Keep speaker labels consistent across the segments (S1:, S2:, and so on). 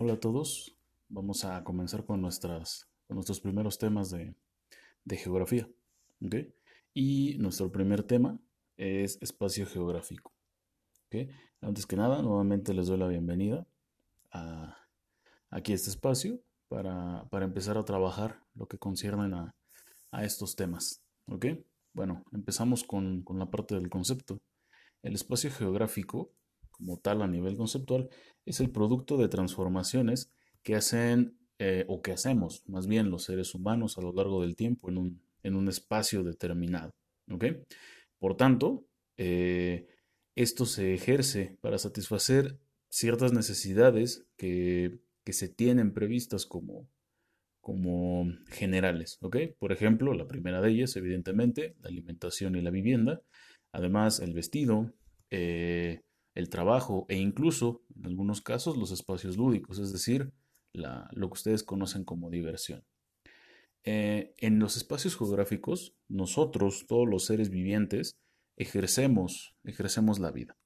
S1: Hola a todos, vamos a comenzar con, nuestras, nuestros primeros temas de, geografía. Y nuestro primer tema es espacio geográfico. Antes que nada, nuevamente les doy la bienvenida a, aquí a este espacio para, empezar a trabajar lo que conciernen a, estos temas. Bueno, empezamos con, con la parte del concepto. El espacio geográfico como tal a nivel conceptual, es el producto de transformaciones que hacen eh, o que hacemos más bien los seres humanos a lo largo del tiempo en un, en un espacio determinado. Por tanto, eh, esto se ejerce para satisfacer ciertas necesidades que, se tienen previstas como, como generales. Por ejemplo, la primera de ellas, evidentemente, la alimentación y la vivienda. Además, el vestido, eh, el trabajo e incluso, en algunos casos, los espacios lúdicos, es decir, lo que ustedes conocen como diversión. Eh, en los espacios geográficos, nosotros, todos los seres vivientes, ejercemos, ejercemos la vida.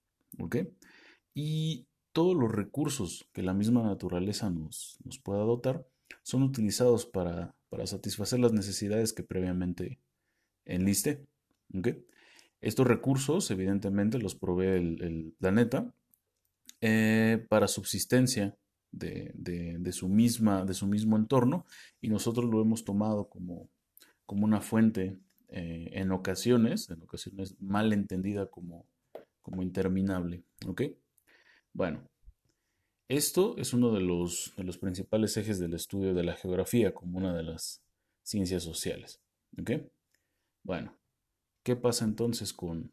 S1: Y todos los recursos que la misma naturaleza nos, nos pueda dotar son utilizados para, satisfacer las necesidades que previamente enliste. Estos recursos, evidentemente, los provee el, planeta eh, para subsistencia de, su misma, de su mismo entorno y nosotros lo hemos tomado como, como una fuente eh, en ocasiones, en ocasiones mal entendida como, como interminable. Bueno, esto es uno de los, de los principales ejes del estudio de la geografía como una de las ciencias sociales. ¿Ok? Bueno, ¿Qué pasa entonces con,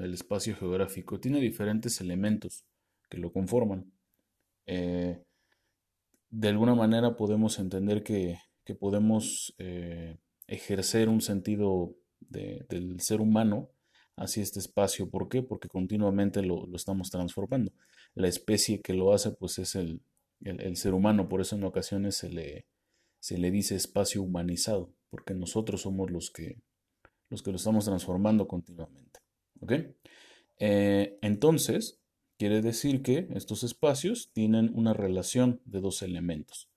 S1: el espacio geográfico? Tiene diferentes elementos que lo conforman. Eh, de alguna manera podemos entender que, podemos eh, ejercer un sentido del ser humano hacia este espacio. ¿Por qué? Porque continuamente lo, estamos transformando. La especie que lo hace pues es el, ser humano, por eso en ocasiones se le, se le dice espacio humanizado, porque nosotros somos los que, los que lo estamos transformando continuamente. ¿Ok? Eh, entonces, quiere decir que estos espacios tienen una relación de dos elementos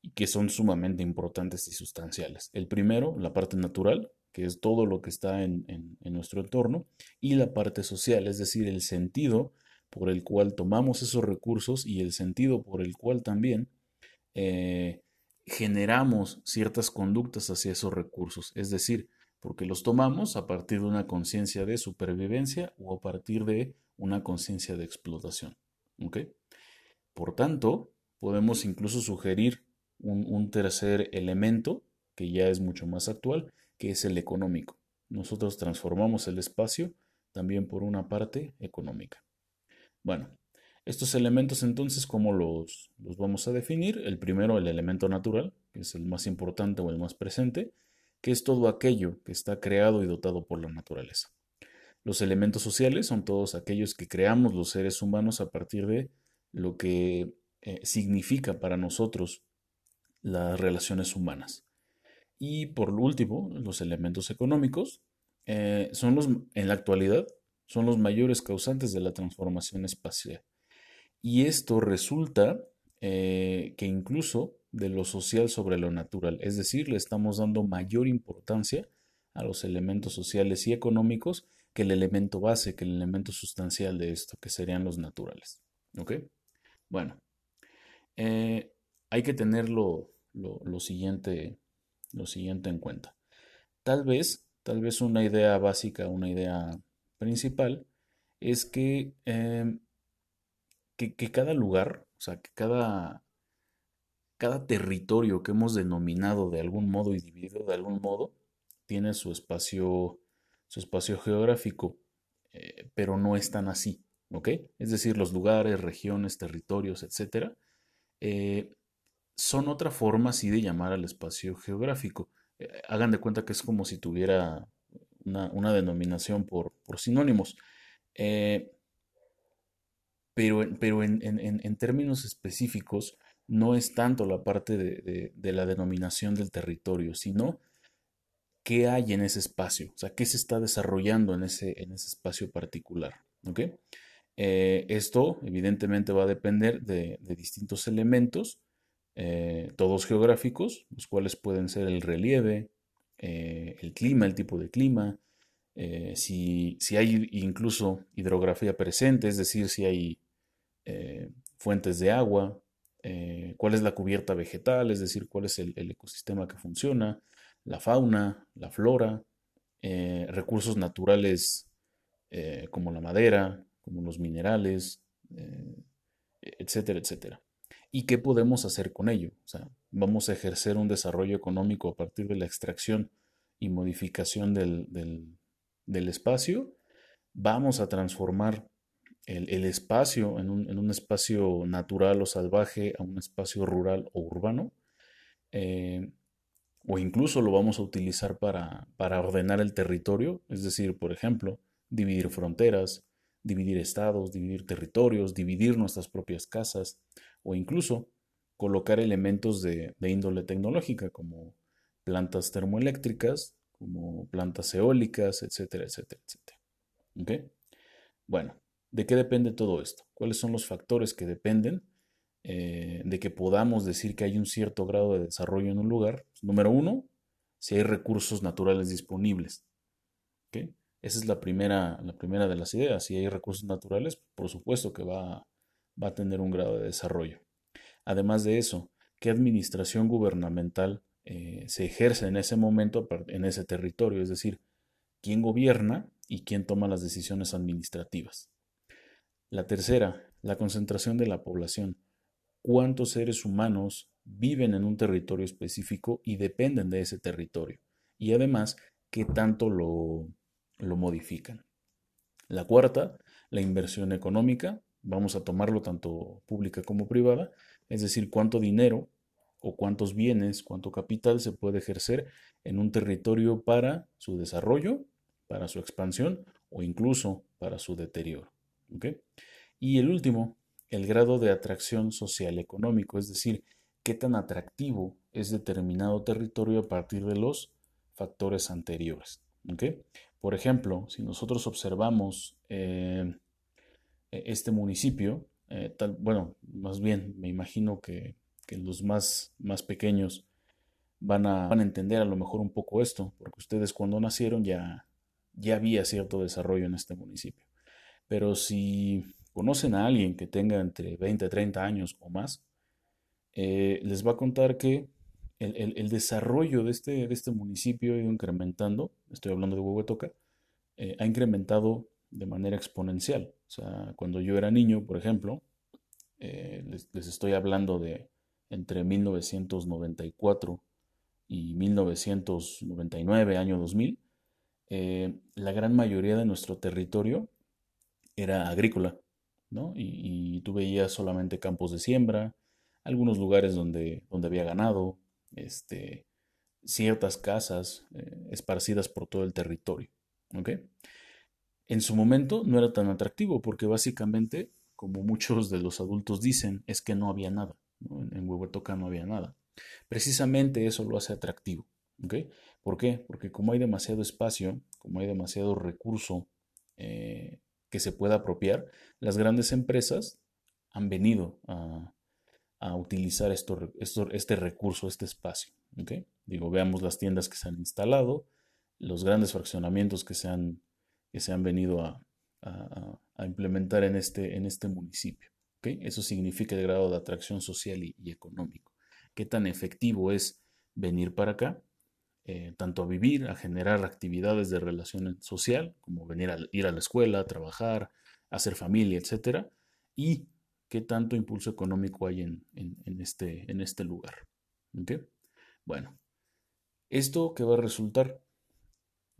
S1: y que son sumamente importantes y sustanciales. El primero, la parte natural, que es todo lo que está en, nuestro entorno, y la parte social, es decir, el sentido por el cual tomamos esos recursos y el sentido por el cual también eh, generamos ciertas conductas hacia esos recursos. Es decir, porque los tomamos a partir de una conciencia de supervivencia o a partir de una conciencia de explotación. Por tanto, podemos incluso sugerir un, tercer elemento que ya es mucho más actual, que es el económico. Nosotros transformamos el espacio también por una parte económica. Bueno, estos elementos entonces, ¿cómo los, los vamos a definir? El primero, el elemento natural, que es el más importante o el más presente, que es todo aquello que está creado y dotado por la naturaleza. Los elementos sociales son todos aquellos que creamos los seres humanos a partir de lo que eh, significa para nosotros las relaciones humanas. Y por último, los elementos económicos eh, son los, en la actualidad, son los mayores causantes de la transformación espacial. Y esto resulta eh, que incluso de lo social sobre lo natural, es decir, le estamos dando mayor importancia a los elementos sociales y económicos que el elemento base, que el elemento sustancial de esto, que serían los naturales. ¿Ok? Bueno, eh, hay que tener lo, siguiente, lo siguiente en cuenta. Tal vez, tal vez una idea básica, una idea principal, es que, eh, que, que cada lugar, o sea, que cada, cada territorio que hemos denominado de algún modo y dividido de algún modo tiene su espacio, su espacio geográfico, eh, pero no es tan así, ¿ok? Es decir, los lugares, regiones, territorios, etcétera, eh, son otra forma así de llamar al espacio geográfico. Eh, hagan de cuenta que es como si tuviera una, denominación por, sinónimos. pero, pero en términos específicos, no es tanto la parte de, la denominación del territorio, sino qué hay en ese espacio, o sea, qué se está desarrollando en ese, en ese espacio particular. Eh, esto evidentemente va a depender de, distintos elementos, eh, todos geográficos, los cuales pueden ser el relieve, eh, el clima, el tipo de clima, si, si, hay incluso hidrografía presente, es decir, si hay fuentes de agua, cuál es la cubierta vegetal, es decir, cuál es el, ecosistema que funciona, la fauna, la flora, recursos naturales como la madera, como los minerales, eh, etcétera, etcétera. ¿Y qué podemos hacer con ello? Vamos a ejercer un desarrollo económico a partir de la extracción y modificación del, espacio. Vamos a transformar el, espacio en un, espacio natural o salvaje a un espacio rural o urbano. Eh, o incluso lo vamos a utilizar para, para ordenar el territorio, es decir, por ejemplo, dividir fronteras, dividir estados, dividir territorios, dividir nuestras propias casas o incluso colocar elementos de, índole tecnológica como plantas termoeléctricas, como plantas eólicas, etcétera, etcétera, etcétera. Bueno, ¿de qué depende todo esto? ¿Cuáles son los factores que dependen eh, de que podamos decir que hay un cierto grado de desarrollo en un lugar? Número uno, si hay recursos naturales disponibles. ¿okay? Esa es la primera, la primera de las ideas. Si hay recursos naturales, por supuesto que va, va a tener un grado de desarrollo. Además de eso, ¿qué administración gubernamental eh, se ejerce en ese momento, en ese territorio? Es decir, ¿quién gobierna y quién toma las decisiones administrativas? La tercera, la concentración de la población. ¿Cuántos seres humanos viven en un territorio específico y dependen de ese territorio? Y además, ¿qué tanto lo, lo modifican. La cuarta, la inversión económica, vamos a tomarlo tanto pública como privada, es decir, cuánto dinero o cuántos bienes, cuánto capital se puede ejercer en un territorio para su desarrollo, para su expansión o incluso para su deterioro. Y el último, el grado de atracción social económico, es decir, qué tan atractivo es determinado territorio a partir de los factores anteriores. Por ejemplo, si nosotros observamos eh, e-, este municipio, eh, bueno, más bien me imagino que, los más, más pequeños van a, van a, entender a lo mejor un poco esto, porque ustedes cuando nacieron ya, ya había cierto desarrollo en este municipio. Pero si conocen a alguien que tenga entre 20 y 30 años o más, eh, les va a contar que el, desarrollo de este, de este municipio ha ido incrementando, estoy hablando de Huehuetoca, eh, ha incrementado de manera exponencial. O sea, cuando yo era niño, por ejemplo, eh, les, estoy hablando de entre 1994 y 1999, año 2000, eh, la gran mayoría de nuestro territorio era agrícola, ¿no? Y, tú veías solamente campos de siembra, algunos lugares donde, donde había ganado, este, ciertas casas eh, esparcidas por todo el territorio. En su momento no era tan atractivo porque básicamente, como muchos de los adultos dicen, es que no había nada. En Huehuetoca no había nada. Precisamente eso lo hace atractivo. ¿Por qué? Porque como hay demasiado espacio, como hay demasiado recurso eh, que se pueda apropiar, las grandes empresas han venido a, utilizar este recurso, este espacio. Digo, veamos las tiendas que se han instalado, los grandes fraccionamientos que se han, que se han venido a, implementar en este, en este municipio. Eso significa el grado de atracción social y, económico. ¿Qué tan efectivo es venir para acá? Eh, tanto a vivir, a generar actividades de relación social, como venir a ir a la escuela, trabajar, hacer familia, etcétera, y qué tanto impulso económico hay en, este, en este, lugar. Bueno, ¿esto qué va a resultar?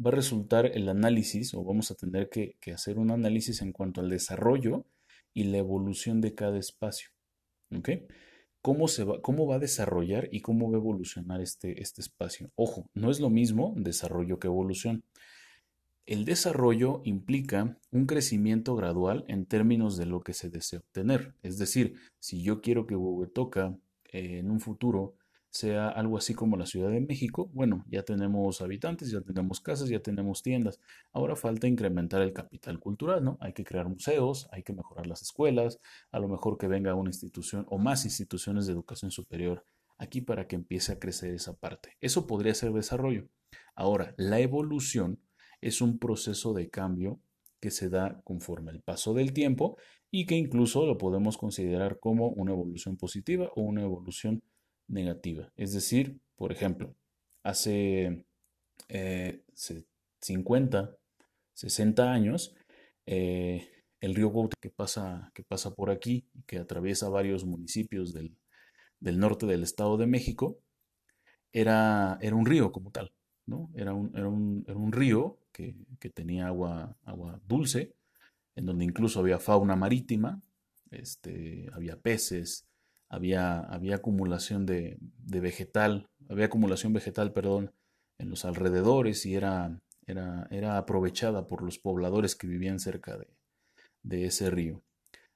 S1: Va a resultar el análisis, o vamos a tener que, hacer un análisis en cuanto al desarrollo y la evolución de cada espacio. ¿Cómo, se va, ¿Cómo va a desarrollar y cómo va a evolucionar este, este espacio? Ojo, no es lo mismo desarrollo que evolución. El desarrollo implica un crecimiento gradual en términos de lo que se desea obtener. Es decir, si yo quiero que Huehuetoca eh, en un futuro sea algo así como la Ciudad de México. Bueno, ya tenemos habitantes, ya tenemos casas, ya tenemos tiendas. Ahora falta incrementar el capital cultural, ¿no? Hay que crear museos, hay que mejorar las escuelas, a lo mejor que venga una institución o más instituciones de educación superior aquí para que empiece a crecer esa parte. Eso podría ser desarrollo. Ahora, la evolución es un proceso de cambio que se da conforme el paso del tiempo y que incluso lo podemos considerar como una evolución positiva o una evolución negativa. Es decir, por ejemplo, hace 50, eh, 60 años, eh, el río Gouta que pasa, que pasa por aquí, que atraviesa varios municipios del, norte del Estado de México, era, era un río como tal. ¿no? Era, un, era, un, era un río que, que, tenía agua, agua dulce, en donde incluso había fauna marítima, este, había peces, había, había acumulación de, de, vegetal, había acumulación vegetal, perdón, en los alrededores y era, era, era aprovechada por los pobladores que vivían cerca de, de ese río.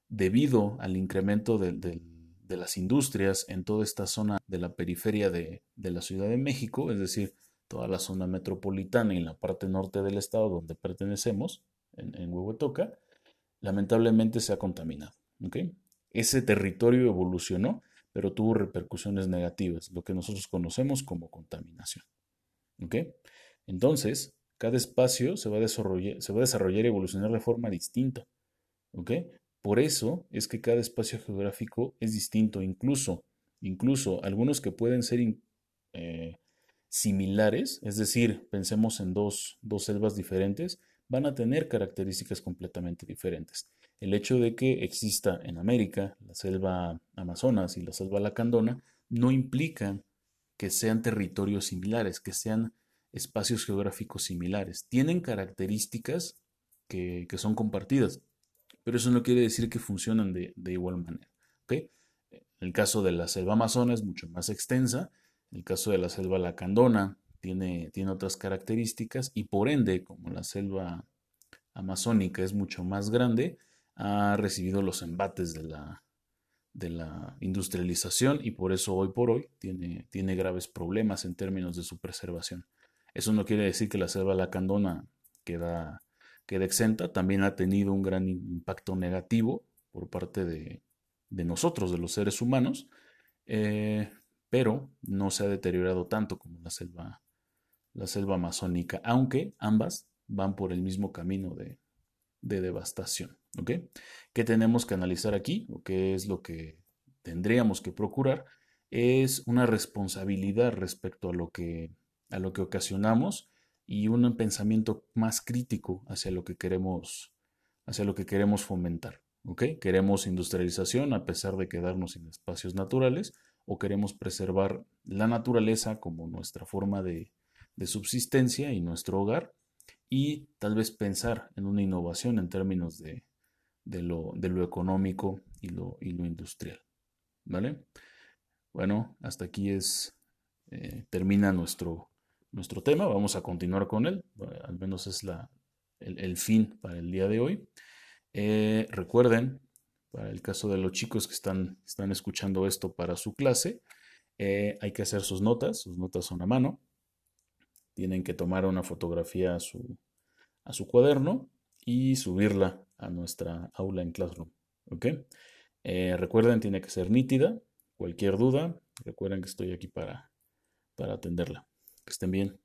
S1: Debido al incremento de, de, las industrias en toda esta zona de la periferia de, de la Ciudad de México, es decir, toda la zona metropolitana y la parte norte del estado donde pertenecemos, en, en Huehuetoca, lamentablemente se ha contaminado. Ese territorio evolucionó, pero tuvo repercusiones negativas, lo que nosotros conocemos como contaminación. Entonces, cada espacio se va, a desarrollar, se va a desarrollar y evolucionar de forma distinta. Por eso es que cada espacio geográfico es distinto, incluso, incluso algunos que pueden ser eh, similares, es decir, pensemos en dos, dos selvas diferentes, van a tener características completamente diferentes. El hecho de que exista en América la selva Amazonas y la selva Lacandona no implica que sean territorios similares, que sean espacios geográficos similares. Tienen características que, son compartidas, pero eso no quiere decir que funcionan de, igual manera. En el caso de la selva amazona es mucho más extensa el caso de la selva lacandona tiene, tiene otras características y por ende, como la selva amazónica es mucho más grande, ha recibido los embates de la, de la industrialización y por eso hoy por hoy tiene, tiene graves problemas en términos de su preservación. Eso no quiere decir que la selva lacandona queda, queda exenta, también ha tenido un gran impacto negativo por parte de, de nosotros, de los seres humanos, eh, pero no se ha deteriorado tanto como la selva, la selva amazónica, aunque ambas van por el mismo camino de, devastación. ¿Qué tenemos que analizar aquí? ¿O qué es lo que tendríamos que procurar? Es una responsabilidad respecto a lo que, a lo que ocasionamos y un pensamiento más crítico hacia lo que queremos, hacia lo que queremos fomentar. Queremos industrialización a pesar de quedarnos sin espacios naturales o queremos preservar la naturaleza como nuestra forma de, subsistencia y nuestro hogar y tal vez pensar en una innovación en términos de, lo, económico y lo, industrial. ¿Vale? Bueno, hasta aquí es, eh, termina nuestro, nuestro tema. Vamos a continuar con él. al menos es la, el, fin para el día de hoy. Eh, recuerden para el caso de los chicos que están, están escuchando esto para su clase, eh, hay que hacer sus notas, sus notas son a mano. Tienen que tomar una fotografía a su, a su cuaderno y subirla a nuestra aula en Classroom. Eh, recuerden, tiene que ser nítida. Cualquier duda, recuerden que estoy aquí para, para atenderla. Que estén bien.